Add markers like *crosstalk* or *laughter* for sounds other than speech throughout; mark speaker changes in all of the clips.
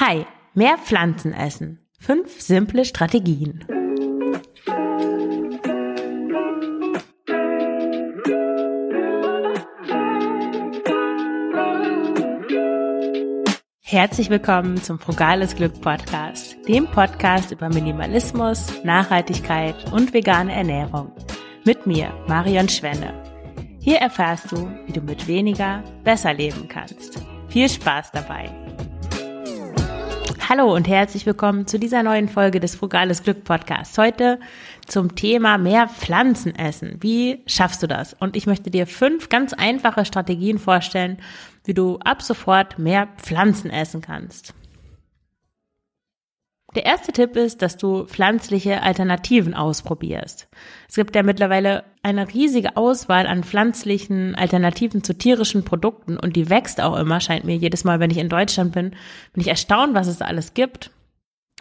Speaker 1: Hi, mehr Pflanzen essen. Fünf simple Strategien. Herzlich willkommen zum Frugales Glück Podcast, dem Podcast über Minimalismus, Nachhaltigkeit und vegane Ernährung. Mit mir, Marion Schwenne. Hier erfährst du, wie du mit weniger besser leben kannst. Viel Spaß dabei! Hallo und herzlich willkommen zu dieser neuen Folge des Frugales Glück Podcasts. Heute zum Thema mehr Pflanzen essen. Wie schaffst du das? Und ich möchte dir fünf ganz einfache Strategien vorstellen, wie du ab sofort mehr Pflanzen essen kannst. Der erste Tipp ist, dass du pflanzliche Alternativen ausprobierst. Es gibt ja mittlerweile eine riesige Auswahl an pflanzlichen Alternativen zu tierischen Produkten und die wächst auch immer, scheint mir jedes Mal, wenn ich in Deutschland bin, bin ich erstaunt, was es alles gibt.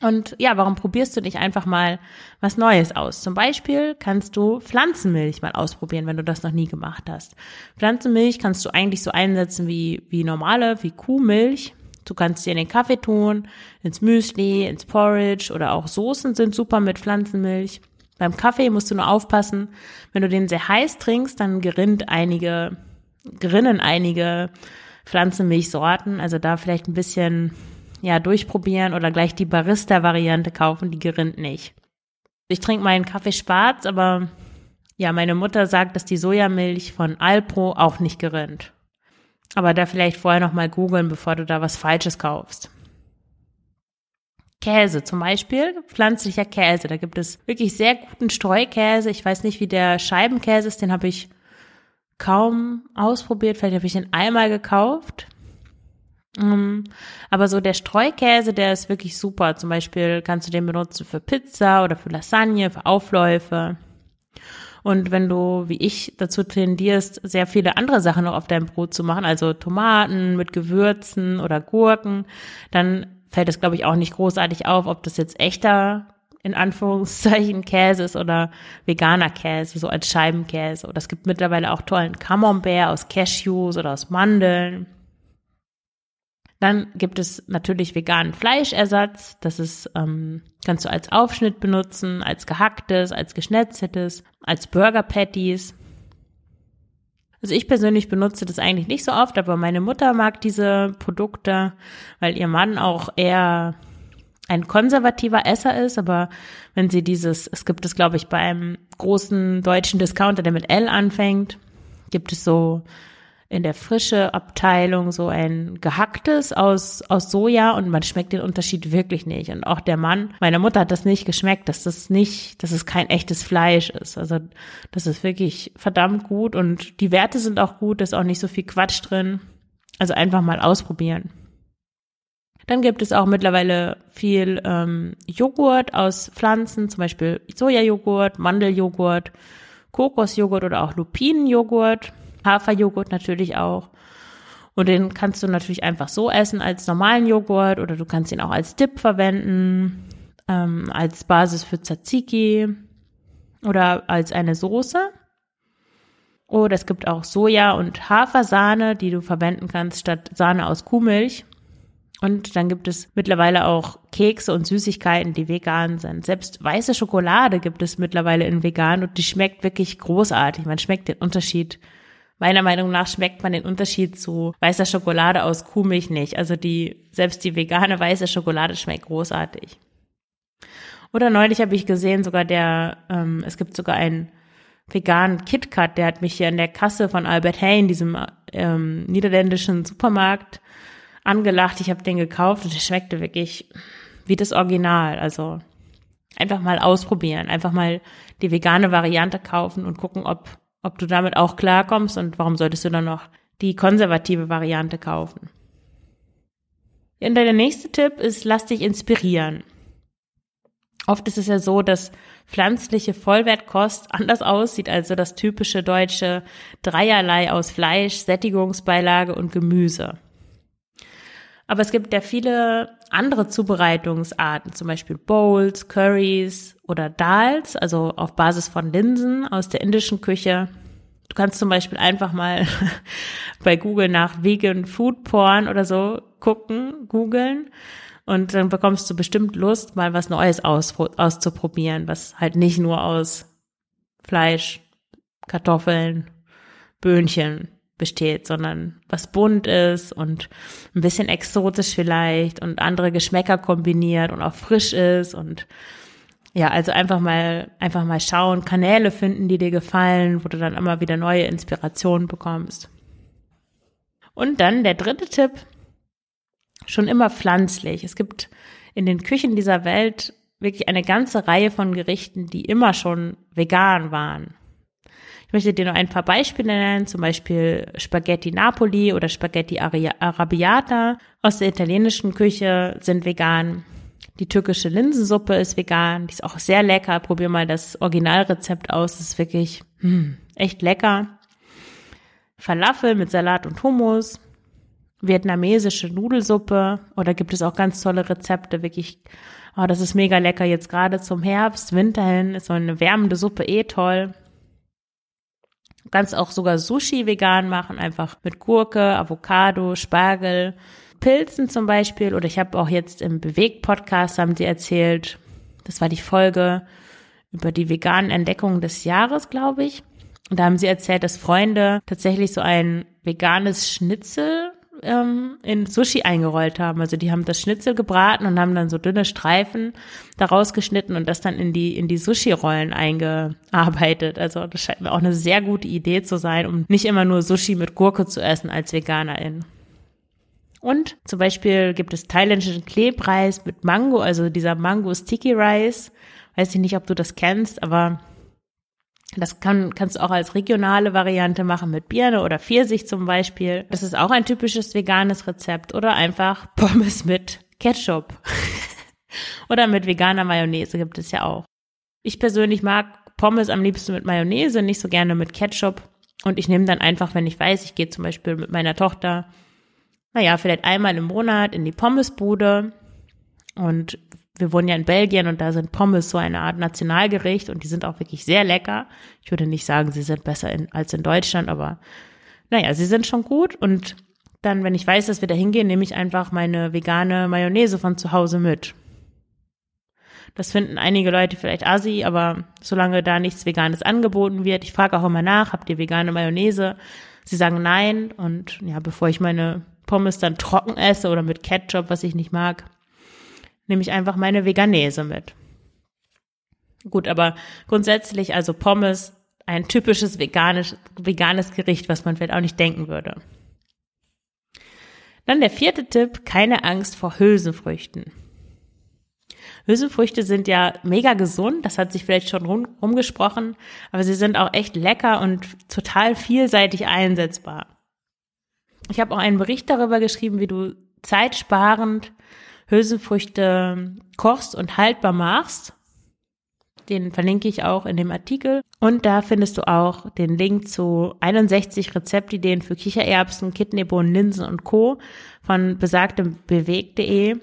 Speaker 1: Und ja, warum probierst du nicht einfach mal was Neues aus? Zum Beispiel kannst du Pflanzenmilch mal ausprobieren, wenn du das noch nie gemacht hast. Pflanzenmilch kannst du eigentlich so einsetzen wie, wie normale, wie Kuhmilch. Du kannst sie in den Kaffee tun, ins Müsli, ins Porridge oder auch Soßen sind super mit Pflanzenmilch. Beim Kaffee musst du nur aufpassen, wenn du den sehr heiß trinkst, dann gerinnt einige, gerinnen einige Pflanzenmilchsorten. Also da vielleicht ein bisschen, ja, durchprobieren oder gleich die Barista-Variante kaufen, die gerinnt nicht. Ich trinke meinen Kaffee schwarz, aber ja, meine Mutter sagt, dass die Sojamilch von Alpro auch nicht gerinnt. Aber da vielleicht vorher nochmal googeln, bevor du da was Falsches kaufst. Käse zum Beispiel, pflanzlicher Käse. Da gibt es wirklich sehr guten Streukäse. Ich weiß nicht, wie der Scheibenkäse ist. Den habe ich kaum ausprobiert. Vielleicht habe ich ihn einmal gekauft. Um, aber so der Streukäse, der ist wirklich super. Zum Beispiel kannst du den benutzen für Pizza oder für Lasagne, für Aufläufe. Und wenn du, wie ich, dazu tendierst, sehr viele andere Sachen noch auf deinem Brot zu machen, also Tomaten mit Gewürzen oder Gurken, dann fällt es, glaube ich, auch nicht großartig auf, ob das jetzt echter in Anführungszeichen Käse ist oder veganer Käse, so als Scheibenkäse. Oder es gibt mittlerweile auch tollen Camembert aus Cashews oder aus Mandeln. Dann gibt es natürlich veganen Fleischersatz. Das ist, ähm, kannst du als Aufschnitt benutzen, als gehacktes, als geschnetzeltes, als Burger Patties. Also ich persönlich benutze das eigentlich nicht so oft, aber meine Mutter mag diese Produkte, weil ihr Mann auch eher ein konservativer Esser ist, aber wenn sie dieses, es gibt es glaube ich beim großen deutschen Discounter, der mit L anfängt, gibt es so in der frische Abteilung so ein gehacktes aus, aus Soja und man schmeckt den Unterschied wirklich nicht. Und auch der Mann, meiner Mutter hat das nicht geschmeckt, dass das nicht, dass es kein echtes Fleisch ist. Also das ist wirklich verdammt gut und die Werte sind auch gut, da ist auch nicht so viel Quatsch drin. Also einfach mal ausprobieren. Dann gibt es auch mittlerweile viel ähm, Joghurt aus Pflanzen, zum Beispiel Sojajoghurt, Mandeljoghurt, Kokosjoghurt oder auch Lupinenjoghurt. Haferjoghurt natürlich auch. Und den kannst du natürlich einfach so essen als normalen Joghurt oder du kannst ihn auch als Dip verwenden, ähm, als Basis für Tzatziki oder als eine Soße. Oder es gibt auch Soja- und Hafersahne, die du verwenden kannst statt Sahne aus Kuhmilch. Und dann gibt es mittlerweile auch Kekse und Süßigkeiten, die vegan sind. Selbst weiße Schokolade gibt es mittlerweile in vegan und die schmeckt wirklich großartig. Man schmeckt den Unterschied Meiner Meinung nach schmeckt man den Unterschied zu weißer Schokolade aus Kuhmilch nicht. Also die, selbst die vegane weiße Schokolade schmeckt großartig. Oder neulich habe ich gesehen, sogar der, ähm, es gibt sogar einen veganen KitKat, der hat mich hier in der Kasse von Albert Hain, diesem ähm, niederländischen Supermarkt, angelacht. Ich habe den gekauft und der schmeckte wirklich wie das Original. Also einfach mal ausprobieren, einfach mal die vegane Variante kaufen und gucken, ob ob du damit auch klarkommst und warum solltest du dann noch die konservative Variante kaufen. Und der nächste Tipp ist, lass dich inspirieren. Oft ist es ja so, dass pflanzliche Vollwertkost anders aussieht als so das typische deutsche Dreierlei aus Fleisch, Sättigungsbeilage und Gemüse. Aber es gibt ja viele andere Zubereitungsarten, zum Beispiel Bowls, Curries oder Dals, also auf Basis von Linsen aus der indischen Küche. Du kannst zum Beispiel einfach mal *laughs* bei Google nach Vegan Food Porn oder so gucken, googeln. Und dann bekommst du bestimmt Lust, mal was Neues aus, auszuprobieren, was halt nicht nur aus Fleisch, Kartoffeln, Böhnchen besteht, sondern was bunt ist und ein bisschen exotisch vielleicht und andere Geschmäcker kombiniert und auch frisch ist und ja, also einfach mal, einfach mal schauen, Kanäle finden, die dir gefallen, wo du dann immer wieder neue Inspirationen bekommst. Und dann der dritte Tipp, schon immer pflanzlich. Es gibt in den Küchen dieser Welt wirklich eine ganze Reihe von Gerichten, die immer schon vegan waren. Ich möchte dir nur ein paar Beispiele nennen, zum Beispiel Spaghetti Napoli oder Spaghetti Arabiata aus der italienischen Küche sind vegan. Die türkische Linsensuppe ist vegan, die ist auch sehr lecker. Probier mal das Originalrezept aus, das ist wirklich hm, echt lecker. Falafel mit Salat und Hummus, vietnamesische Nudelsuppe oder gibt es auch ganz tolle Rezepte, wirklich, oh, das ist mega lecker jetzt gerade zum Herbst, Winter hin, ist so eine wärmende Suppe eh toll. Kannst auch sogar Sushi vegan machen, einfach mit Gurke, Avocado, Spargel, Pilzen zum Beispiel. Oder ich habe auch jetzt im Bewegt-Podcast haben sie erzählt, das war die Folge über die veganen Entdeckungen des Jahres, glaube ich. Und da haben sie erzählt, dass Freunde tatsächlich so ein veganes Schnitzel ähm, in Sushi eingerollt haben. Also die haben das Schnitzel gebraten und haben dann so dünne Streifen daraus geschnitten und das dann in die, in die Sushi-Rollen eingearbeitet. Also das scheint mir auch eine sehr gute Idee zu sein, um nicht immer nur Sushi mit Gurke zu essen als Veganerin. Und zum Beispiel gibt es thailändischen Klebreis mit Mango, also dieser Mango Sticky Rice. Weiß ich nicht, ob du das kennst, aber das kann, kannst du auch als regionale Variante machen mit Birne oder Pfirsich zum Beispiel. Das ist auch ein typisches veganes Rezept oder einfach *laughs* Pommes mit Ketchup. *laughs* oder mit veganer Mayonnaise gibt es ja auch. Ich persönlich mag Pommes am liebsten mit Mayonnaise, nicht so gerne mit Ketchup. Und ich nehme dann einfach, wenn ich weiß, ich gehe zum Beispiel mit meiner Tochter, naja, vielleicht einmal im Monat in die Pommesbude und wir wohnen ja in Belgien und da sind Pommes so eine Art Nationalgericht und die sind auch wirklich sehr lecker. Ich würde nicht sagen, sie sind besser in, als in Deutschland, aber naja, sie sind schon gut und dann, wenn ich weiß, dass wir da hingehen, nehme ich einfach meine vegane Mayonnaise von zu Hause mit. Das finden einige Leute vielleicht assi, aber solange da nichts Veganes angeboten wird, ich frage auch immer nach, habt ihr vegane Mayonnaise? Sie sagen nein und ja, bevor ich meine Pommes dann trocken esse oder mit Ketchup, was ich nicht mag, nehme ich einfach meine Veganese mit. Gut, aber grundsätzlich also Pommes, ein typisches veganisch, veganes Gericht, was man vielleicht auch nicht denken würde. Dann der vierte Tipp, keine Angst vor Hülsenfrüchten. Hülsenfrüchte sind ja mega gesund, das hat sich vielleicht schon rum, rumgesprochen, aber sie sind auch echt lecker und total vielseitig einsetzbar. Ich habe auch einen Bericht darüber geschrieben, wie du zeitsparend Hülsenfrüchte kochst und haltbar machst. Den verlinke ich auch in dem Artikel. Und da findest du auch den Link zu 61 Rezeptideen für Kichererbsen, Kidneybohnen, Linsen und Co. von besagtem beweg.de.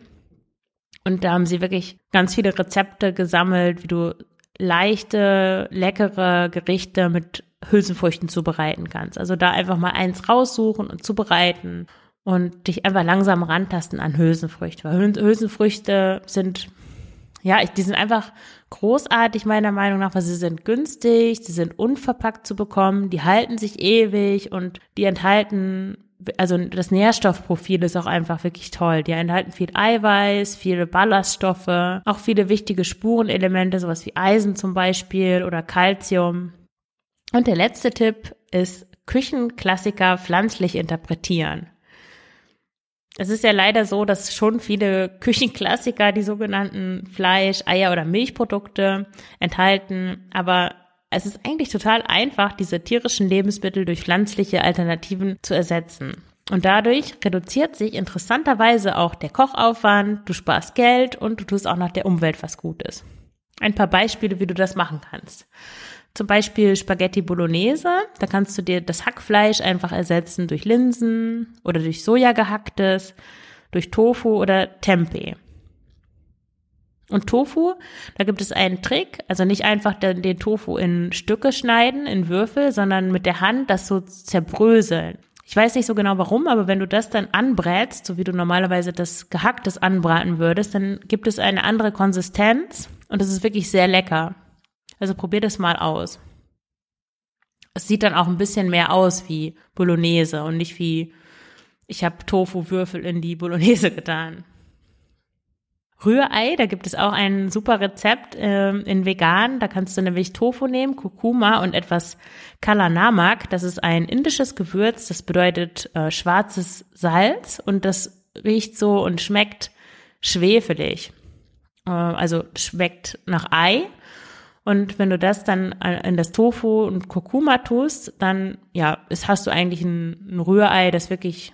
Speaker 1: Und da haben sie wirklich ganz viele Rezepte gesammelt, wie du leichte, leckere Gerichte mit Hülsenfrüchten zubereiten kannst. Also da einfach mal eins raussuchen und zubereiten und dich einfach langsam rantasten an Hülsenfrüchte. Weil Hülsenfrüchte sind, ja, die sind einfach großartig meiner Meinung nach, weil sie sind günstig, sie sind unverpackt zu bekommen, die halten sich ewig und die enthalten, also das Nährstoffprofil ist auch einfach wirklich toll. Die enthalten viel Eiweiß, viele Ballaststoffe, auch viele wichtige Spurenelemente, sowas wie Eisen zum Beispiel oder Calcium. Und der letzte Tipp ist Küchenklassiker pflanzlich interpretieren. Es ist ja leider so, dass schon viele *laughs* Küchenklassiker die sogenannten Fleisch, Eier oder Milchprodukte enthalten, aber es ist eigentlich total einfach, diese tierischen Lebensmittel durch pflanzliche Alternativen zu ersetzen. Und dadurch reduziert sich interessanterweise auch der Kochaufwand, du sparst Geld und du tust auch noch der Umwelt was Gutes. Ein paar Beispiele, wie du das machen kannst. Zum Beispiel Spaghetti Bolognese. Da kannst du dir das Hackfleisch einfach ersetzen durch Linsen oder durch Soja gehacktes, durch Tofu oder Tempeh. Und Tofu, da gibt es einen Trick, also nicht einfach den, den, Tofu in Stücke schneiden, in Würfel, sondern mit der Hand das so zerbröseln. Ich weiß nicht so genau warum, aber wenn du das dann anbrätst, so wie du normalerweise das Gehacktes anbraten würdest, dann gibt es eine andere Konsistenz und es ist wirklich sehr lecker. Also probier das mal aus. Es sieht dann auch ein bisschen mehr aus wie Bolognese und nicht wie ich habe Tofu-Würfel in die Bolognese *laughs* getan. Rührei, da gibt es auch ein super Rezept äh, in vegan. Da kannst du nämlich Tofu nehmen, Kurkuma und etwas Kala Namak. Das ist ein indisches Gewürz, das bedeutet äh, schwarzes Salz und das riecht so und schmeckt schwefelig. Äh, also schmeckt nach Ei. Und wenn du das dann in das Tofu und Kurkuma tust, dann ja, ist, hast du eigentlich ein, ein Rührei, das wirklich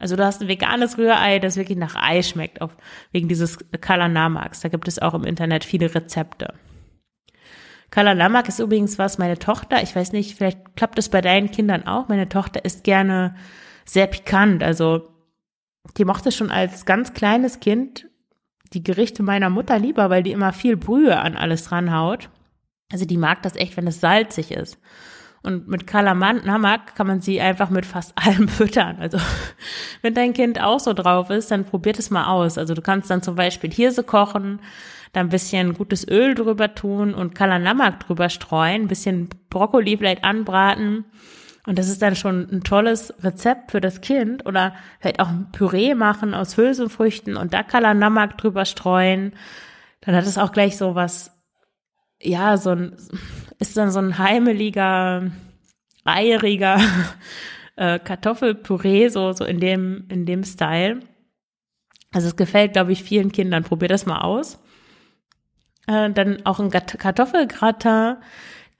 Speaker 1: also du hast ein veganes Rührei, das wirklich nach Ei schmeckt, auch wegen dieses Kalanamaks. Da gibt es auch im Internet viele Rezepte. Kalanamak ist übrigens was, meine Tochter, ich weiß nicht, vielleicht klappt es bei deinen Kindern auch. Meine Tochter isst gerne sehr pikant. Also die mochte schon als ganz kleines Kind die Gerichte meiner Mutter lieber, weil die immer viel Brühe an alles dranhaut. Also die mag das echt, wenn es salzig ist. Und mit Kalamanak kann man sie einfach mit fast *laughs* allem füttern. Also wenn dein Kind auch so drauf ist, dann probiert es mal aus. Also du kannst dann zum Beispiel Hirse kochen, da ein bisschen gutes Öl drüber tun und Kalanamak drüber streuen, ein bisschen Brokkoli vielleicht anbraten. Und das ist dann schon ein tolles Rezept für das Kind. Oder vielleicht auch ein Püree machen aus Hülsenfrüchten und da Kalanamak drüber streuen. Dann hat es auch gleich so was ja, so ein, ist dann so ein heimeliger, eieriger *laughs* äh, Kartoffelpüree, so, so in dem, in dem Style. Also es gefällt, glaube ich, vielen Kindern. Probier das mal aus. Äh, dann auch ein Kartoffelgratin.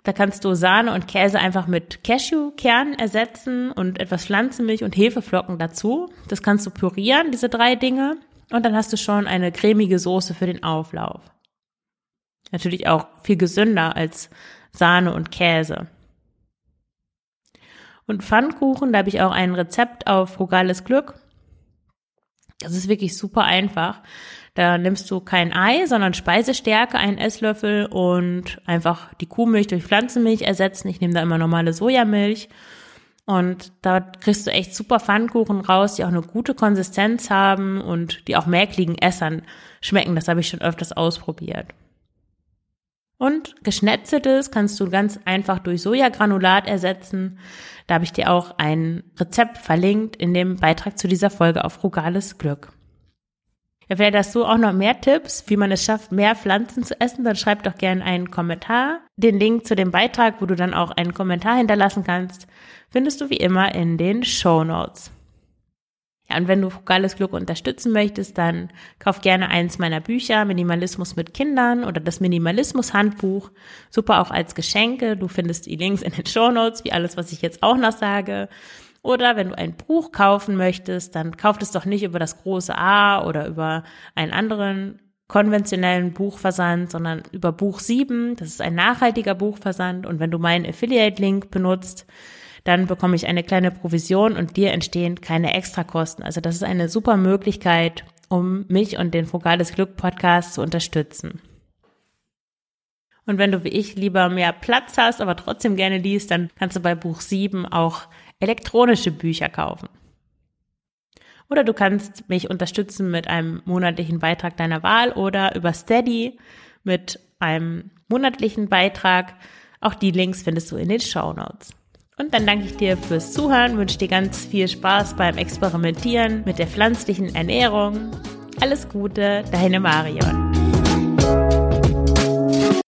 Speaker 1: Da kannst du Sahne und Käse einfach mit Cashewkernen ersetzen und etwas Pflanzenmilch und Hefeflocken dazu. Das kannst du pürieren, diese drei Dinge. Und dann hast du schon eine cremige Soße für den Auflauf. Natürlich auch viel gesünder als Sahne und Käse. Und Pfannkuchen, da habe ich auch ein Rezept auf frugales Glück. Das ist wirklich super einfach. Da nimmst du kein Ei, sondern Speisestärke, einen Esslöffel und einfach die Kuhmilch durch Pflanzenmilch ersetzen. Ich nehme da immer normale Sojamilch. Und da kriegst du echt super Pfannkuchen raus, die auch eine gute Konsistenz haben und die auch mäkligen Essern schmecken. Das habe ich schon öfters ausprobiert. Und geschnetzeltes kannst du ganz einfach durch Sojagranulat ersetzen. Da habe ich dir auch ein Rezept verlinkt in dem Beitrag zu dieser Folge auf Frugales Glück. Ja, vielleicht hast du auch noch mehr Tipps, wie man es schafft, mehr Pflanzen zu essen, dann schreib doch gerne einen Kommentar. Den Link zu dem Beitrag, wo du dann auch einen Kommentar hinterlassen kannst, findest du wie immer in den Show Notes. Ja, und wenn du frugales Glück unterstützen möchtest, dann kauf gerne eins meiner Bücher, Minimalismus mit Kindern oder das Minimalismus-Handbuch. Super auch als Geschenke. Du findest die Links in den Show Notes, wie alles, was ich jetzt auch noch sage. Oder wenn du ein Buch kaufen möchtest, dann kauf es doch nicht über das große A oder über einen anderen konventionellen Buchversand, sondern über Buch 7. Das ist ein nachhaltiger Buchversand. Und wenn du meinen Affiliate-Link benutzt, dann bekomme ich eine kleine Provision und dir entstehen keine Extrakosten. Also das ist eine super Möglichkeit, um mich und den Frugales Glück Podcast zu unterstützen. Und wenn du wie ich lieber mehr Platz hast, aber trotzdem gerne liest, dann kannst du bei Buch 7 auch elektronische Bücher kaufen. Oder du kannst mich unterstützen mit einem monatlichen Beitrag deiner Wahl oder über Steady mit einem monatlichen Beitrag. Auch die Links findest du in den Show Notes. Und dann danke ich dir fürs Zuhören, wünsche dir ganz viel Spaß beim Experimentieren mit der pflanzlichen Ernährung. Alles Gute, deine Marion.